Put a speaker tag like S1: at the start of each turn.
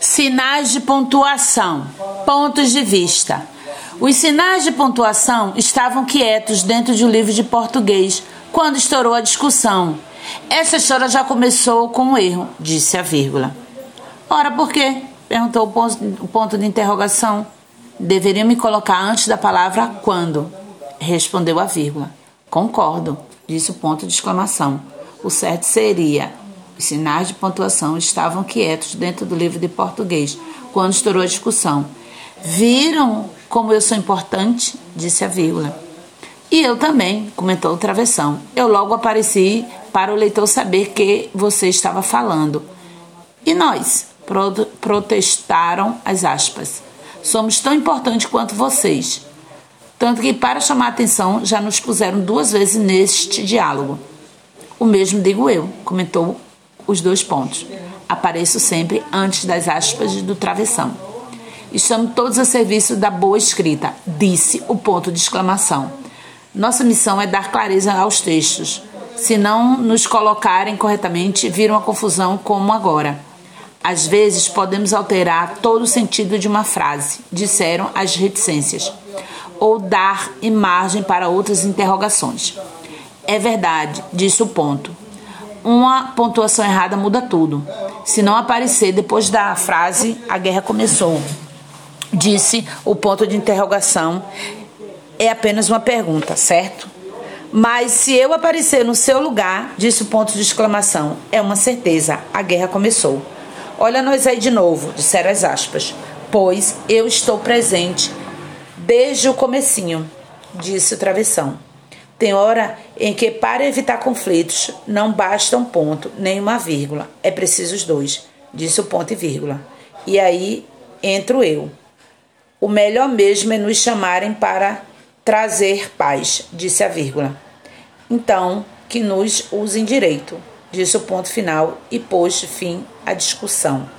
S1: Sinais de pontuação. Pontos de vista. Os sinais de pontuação estavam quietos dentro de um livro de português quando estourou a discussão. Essa história já começou com um erro, disse a vírgula. Ora, por quê? perguntou o ponto de interrogação. Deveriam me colocar antes da palavra quando? Respondeu a vírgula. Concordo, disse o ponto de exclamação. O certo seria os sinais de pontuação estavam quietos dentro do livro de português quando estourou a discussão. Viram como eu sou importante? disse a vírgula. E eu também, comentou o travessão. Eu logo apareci para o leitor saber que você estava falando. E nós? Protestaram as aspas. Somos tão importantes quanto vocês. Tanto que, para chamar a atenção, já nos puseram duas vezes neste diálogo. O mesmo digo eu, comentou os dois pontos. Apareço sempre antes das aspas do travessão. Estamos todos a serviço da boa escrita, disse o ponto de exclamação. Nossa missão é dar clareza aos textos. Se não nos colocarem corretamente, vira uma confusão como agora. Às vezes podemos alterar todo o sentido de uma frase, disseram as reticências, ou dar imagem para outras interrogações. É verdade, disse o ponto uma pontuação errada muda tudo. Se não aparecer depois da frase, a guerra começou. Disse o ponto de interrogação. É apenas uma pergunta, certo? Mas se eu aparecer no seu lugar, disse o ponto de exclamação, é uma certeza, a guerra começou. Olha nós aí de novo, disseram as aspas, pois eu estou presente desde o comecinho, disse o travessão. Tem hora em que, para evitar conflitos, não basta um ponto nem uma vírgula, é preciso os dois, disse o ponto e vírgula. E aí entro eu. O melhor mesmo é nos chamarem para trazer paz, disse a vírgula. Então, que nos usem direito, disse o ponto final e pôs fim à discussão.